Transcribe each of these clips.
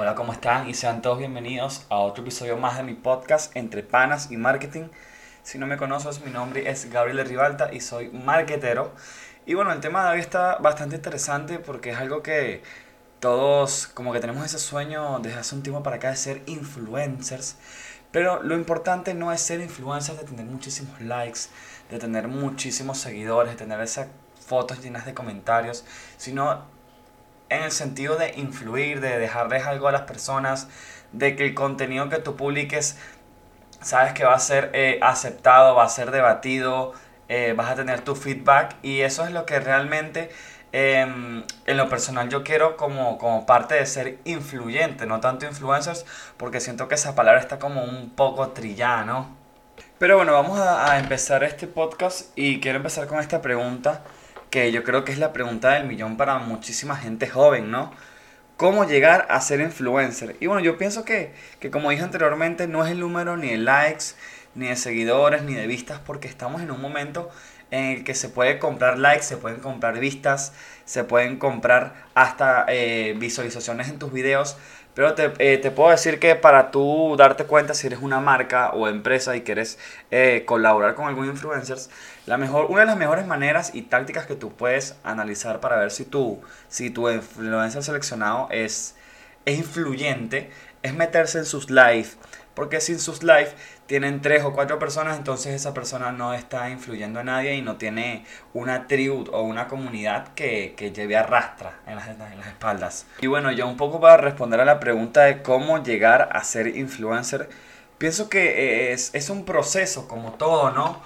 Hola, ¿cómo están? Y sean todos bienvenidos a otro episodio más de mi podcast Entre Panas y Marketing. Si no me conoces, mi nombre es Gabriel Rivalta y soy marketero. Y bueno, el tema de hoy está bastante interesante porque es algo que todos como que tenemos ese sueño desde hace un tiempo para acá de ser influencers. Pero lo importante no es ser influencers, de tener muchísimos likes, de tener muchísimos seguidores, de tener esas fotos llenas de comentarios, sino en el sentido de influir, de dejarles algo a las personas, de que el contenido que tú publiques, sabes que va a ser eh, aceptado, va a ser debatido, eh, vas a tener tu feedback y eso es lo que realmente em, en lo personal yo quiero como, como parte de ser influyente, no tanto influencers, porque siento que esa palabra está como un poco trillada, ¿no? Pero bueno, vamos a empezar este podcast y quiero empezar con esta pregunta que yo creo que es la pregunta del millón para muchísima gente joven, ¿no? ¿Cómo llegar a ser influencer? Y bueno, yo pienso que, que como dije anteriormente, no es el número ni de likes, ni de seguidores, ni de vistas, porque estamos en un momento en el que se puede comprar likes, se pueden comprar vistas, se pueden comprar hasta eh, visualizaciones en tus videos. Pero te, eh, te, puedo decir que para tú darte cuenta si eres una marca o empresa y quieres eh, colaborar con algún influencer, la mejor, una de las mejores maneras y tácticas que tú puedes analizar para ver si tu, si tu influencer seleccionado es, es influyente es meterse en sus live. Porque sin sus live tienen tres o cuatro personas, entonces esa persona no está influyendo a nadie y no tiene una tribu o una comunidad que, que lleve arrastra en las, en las espaldas. Y bueno, yo un poco para responder a la pregunta de cómo llegar a ser influencer, pienso que es, es un proceso como todo, ¿no?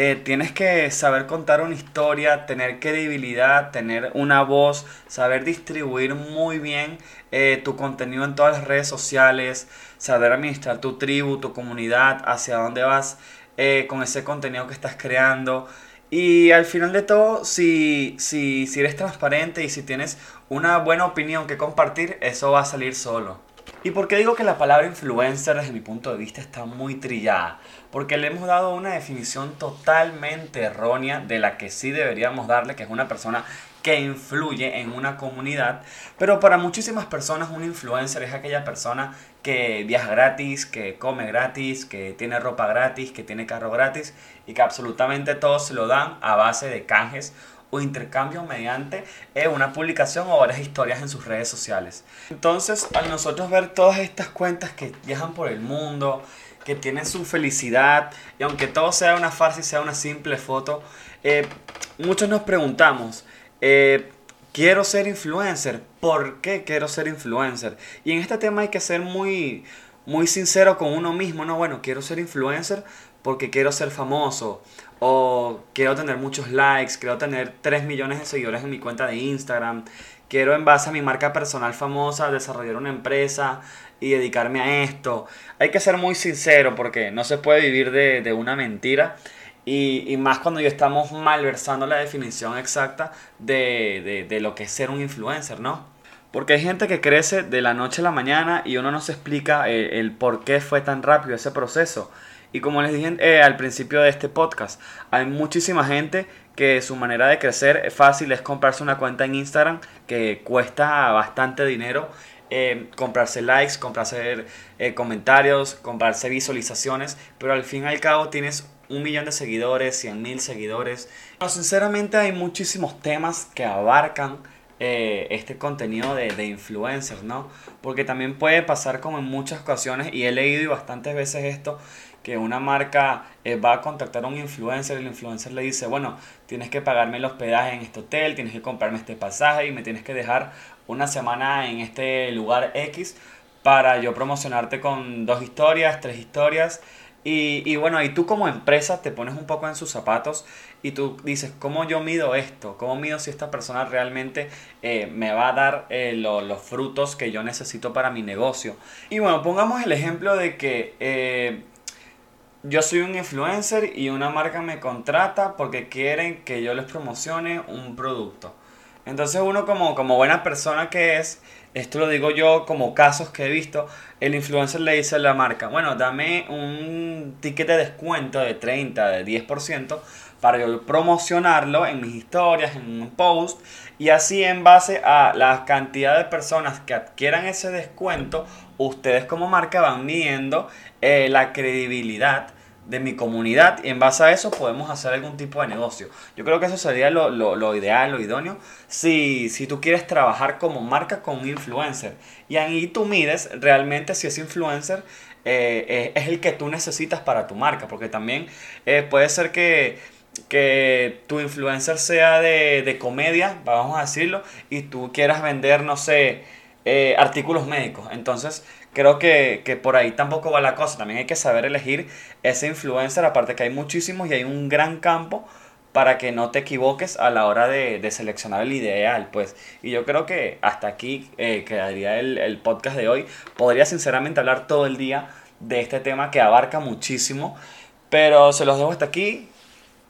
Eh, tienes que saber contar una historia, tener credibilidad, tener una voz, saber distribuir muy bien eh, tu contenido en todas las redes sociales, saber administrar tu tribu, tu comunidad, hacia dónde vas eh, con ese contenido que estás creando. Y al final de todo, si, si, si eres transparente y si tienes una buena opinión que compartir, eso va a salir solo. ¿Y por qué digo que la palabra influencer desde mi punto de vista está muy trillada? Porque le hemos dado una definición totalmente errónea de la que sí deberíamos darle, que es una persona que influye en una comunidad. Pero para muchísimas personas un influencer es aquella persona que viaja gratis, que come gratis, que tiene ropa gratis, que tiene carro gratis y que absolutamente todos se lo dan a base de canjes o intercambio mediante eh, una publicación o varias historias en sus redes sociales. Entonces, al nosotros ver todas estas cuentas que viajan por el mundo, que tienen su felicidad, y aunque todo sea una farsa y sea una simple foto, eh, muchos nos preguntamos, eh, quiero ser influencer, ¿por qué quiero ser influencer? Y en este tema hay que ser muy, muy sincero con uno mismo, ¿no? Bueno, quiero ser influencer porque quiero ser famoso o quiero tener muchos likes, quiero tener 3 millones de seguidores en mi cuenta de Instagram, quiero en base a mi marca personal famosa desarrollar una empresa y dedicarme a esto. Hay que ser muy sincero porque no se puede vivir de, una mentira. Y, más cuando ya estamos malversando la definición exacta de, lo que es ser un influencer, ¿no? Porque hay gente que crece de la noche a la mañana y uno no se explica el, el por qué fue tan rápido ese proceso. Y como les dije eh, al principio de este podcast, hay muchísima gente que su manera de crecer fácil es comprarse una cuenta en Instagram que cuesta bastante dinero. Eh, comprarse likes, comprarse eh, comentarios, comprarse visualizaciones, pero al fin y al cabo tienes un millón de seguidores, 100 mil seguidores. No, sinceramente hay muchísimos temas que abarcan este contenido de, de, influencers, ¿no? Porque también puede pasar como en muchas ocasiones, y he leído y bastantes veces esto, que una marca eh, va a contactar a un influencer y el influencer le dice, bueno, tienes que pagarme el hospedaje en este hotel, tienes que comprarme este pasaje y me tienes que dejar una semana en este lugar X para yo promocionarte con dos historias, tres historias. Y, y bueno, y tú como empresa te pones un poco en sus zapatos y tú dices, ¿cómo yo mido esto? ¿Cómo mido si esta persona realmente eh, me va a dar eh, los frutos que yo necesito para mi negocio? Y bueno, pongamos el ejemplo de que yo soy un influencer y una marca me contrata porque quieren que yo les promocione un producto. Entonces uno como, como buena persona que es, esto lo digo yo como casos que he visto, el influencer le dice a la marca, bueno, dame un ticket de descuento de 30, de 10% para yo promocionarlo en mis historias, en un post Y así en base a la cantidad de personas que adquieran ese descuento, ustedes como marca van midiendo eh, la credibilidad de mi comunidad y en base a eso podemos hacer algún tipo de negocio. Yo creo que eso sería lo, lo, ideal, lo idóneo, si, si, tú quieres trabajar como marca con un influencer. Y ahí tú mides realmente si ese influencer eh, eh, es el que tú necesitas para tu marca, porque también eh, puede ser que, que tu influencer sea de, de, comedia, vamos a decirlo, y tú quieras vender, no sé, artículos médicos. Entonces, creo que, que, por ahí tampoco va la cosa. También hay que saber elegir ese influencer, aparte que hay muchísimos y hay un gran campo para que no te equivoques a la hora de, de seleccionar el ideal, pues. Y yo creo que hasta aquí eh, quedaría el, el podcast de hoy. Podría sinceramente hablar todo el día de este tema que abarca muchísimo, pero se los dejo hasta aquí.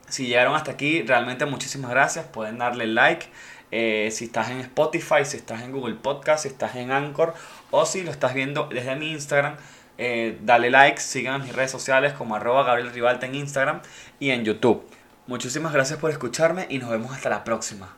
Si llegaron hasta aquí, realmente muchísimas gracias. Pueden darle like. Eh, si estás en Spotify, si estás en Google Podcast, si estás en Anchor o si lo estás viendo desde mi Instagram, eh, dale like, sigan mis redes sociales como arroba Gabriel Rivalta en Instagram y en YouTube. Muchísimas gracias por escucharme y nos vemos hasta la próxima.